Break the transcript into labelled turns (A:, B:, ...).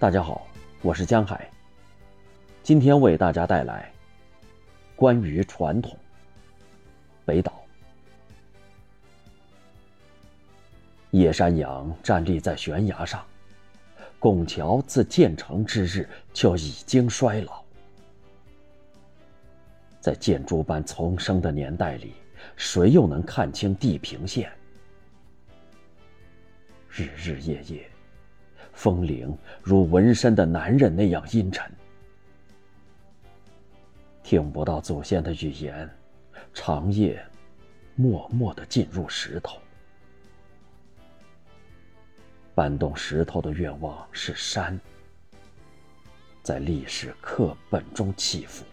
A: 大家好，我是江海。今天为大家带来关于传统。北岛。野山羊站立在悬崖上，拱桥自建成之日就已经衰老。在建筑般丛生的年代里，谁又能看清地平线？日日夜夜，风铃如纹身的男人那样阴沉，听不到祖先的语言，长夜默默的进入石头。搬动石头的愿望是山，在历史课本中起伏。